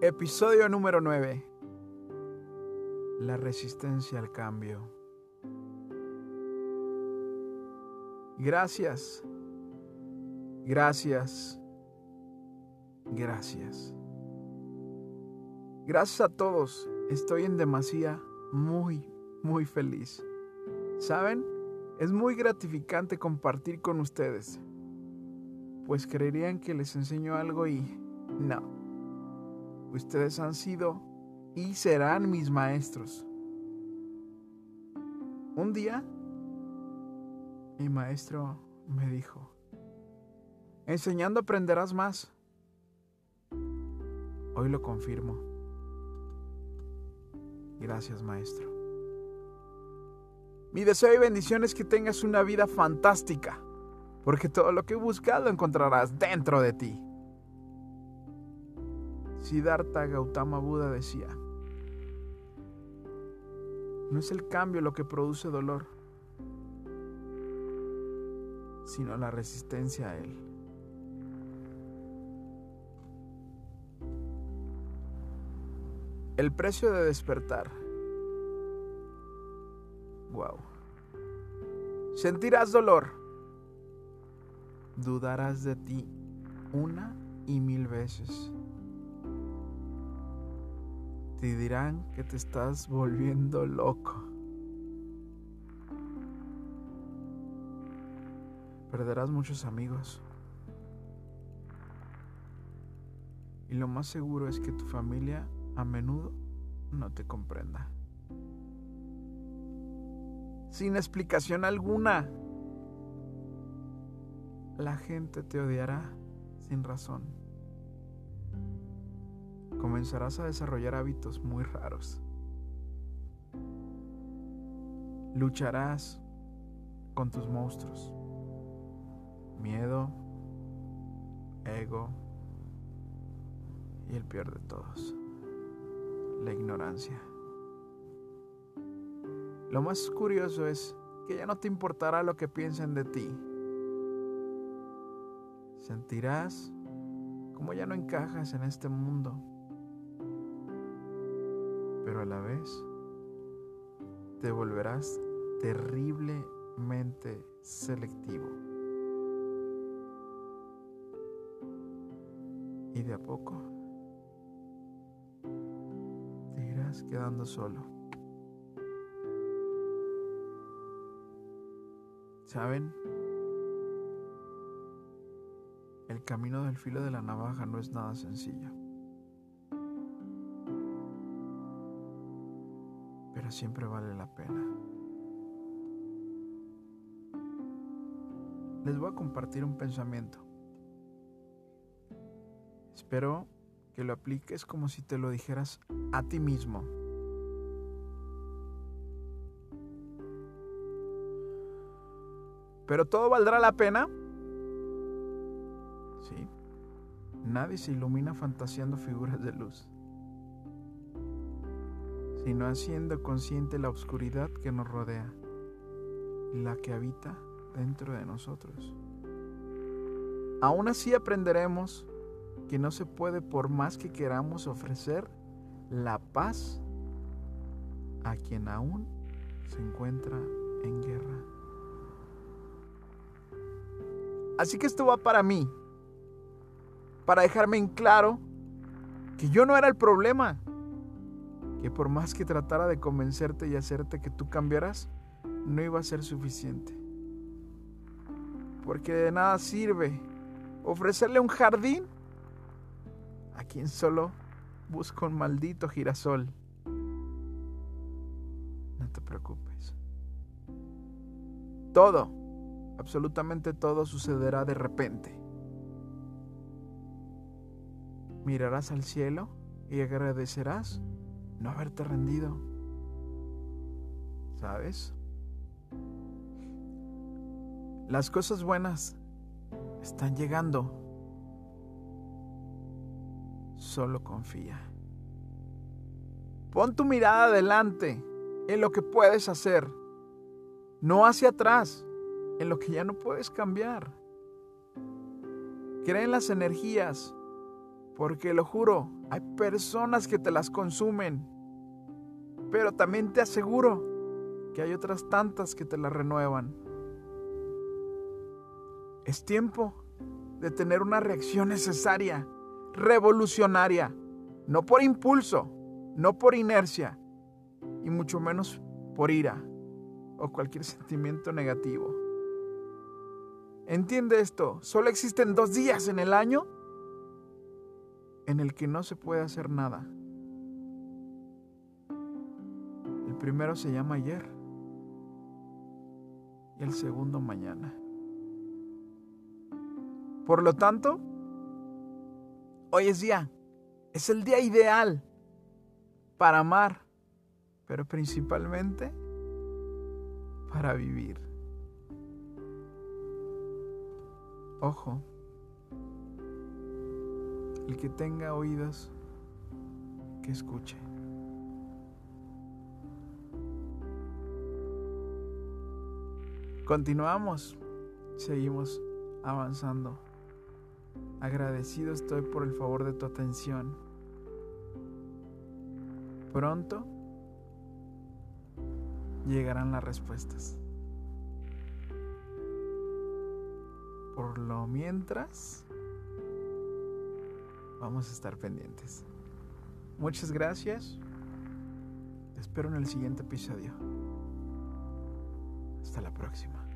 Episodio número 9. La resistencia al cambio. Gracias. Gracias. Gracias. Gracias a todos. Estoy en demasía muy, muy feliz. ¿Saben? Es muy gratificante compartir con ustedes. Pues creerían que les enseño algo y no. Ustedes han sido y serán mis maestros. Un día, mi maestro me dijo, enseñando aprenderás más. Hoy lo confirmo. Gracias, maestro. Mi deseo y bendición es que tengas una vida fantástica, porque todo lo que buscas lo encontrarás dentro de ti. Siddhartha Gautama Buda decía, no es el cambio lo que produce dolor, sino la resistencia a él. El precio de despertar. Wow. Sentirás dolor. Dudarás de ti una y mil veces te dirán que te estás volviendo loco. Perderás muchos amigos. Y lo más seguro es que tu familia a menudo no te comprenda. Sin explicación alguna. La gente te odiará sin razón comenzarás a desarrollar hábitos muy raros. Lucharás con tus monstruos. Miedo, ego y el peor de todos, la ignorancia. Lo más curioso es que ya no te importará lo que piensen de ti. Sentirás como ya no encajas en este mundo pero a la vez te volverás terriblemente selectivo. Y de a poco te irás quedando solo. ¿Saben? El camino del filo de la navaja no es nada sencillo. Siempre vale la pena. Les voy a compartir un pensamiento. Espero que lo apliques como si te lo dijeras a ti mismo. Pero todo valdrá la pena. Sí. Nadie se ilumina fantaseando figuras de luz sino haciendo consciente la oscuridad que nos rodea, la que habita dentro de nosotros. Aún así aprenderemos que no se puede por más que queramos ofrecer la paz a quien aún se encuentra en guerra. Así que esto va para mí, para dejarme en claro que yo no era el problema, que por más que tratara de convencerte y hacerte que tú cambiaras, no iba a ser suficiente. Porque de nada sirve ofrecerle un jardín a quien solo busca un maldito girasol. No te preocupes. Todo, absolutamente todo sucederá de repente. Mirarás al cielo y agradecerás no haberte rendido. ¿Sabes? Las cosas buenas están llegando. Solo confía. Pon tu mirada adelante en lo que puedes hacer, no hacia atrás, en lo que ya no puedes cambiar. Cree en las energías Porque lo juro, hay personas que te las consumen. Pero también te aseguro que hay otras tantas que te las renuevan. Es tiempo de tener una reacción necesaria, revolucionaria, no por impulso, no por inercia, y mucho menos por ira o cualquier sentimiento negativo. Entiende esto, solo existen dos días en el año en el que no se puede hacer nada. El primero se llama ayer y el segundo mañana. Por lo tanto, hoy es día, es el día ideal para amar, pero principalmente para vivir. Ojo, el que tenga oídos, que escuche. Continuamos, seguimos avanzando. Agradecido estoy por el favor de tu atención. Pronto llegarán las respuestas. Por lo mientras, vamos a estar pendientes. Muchas gracias. Te espero en el siguiente episodio. Hasta la próxima.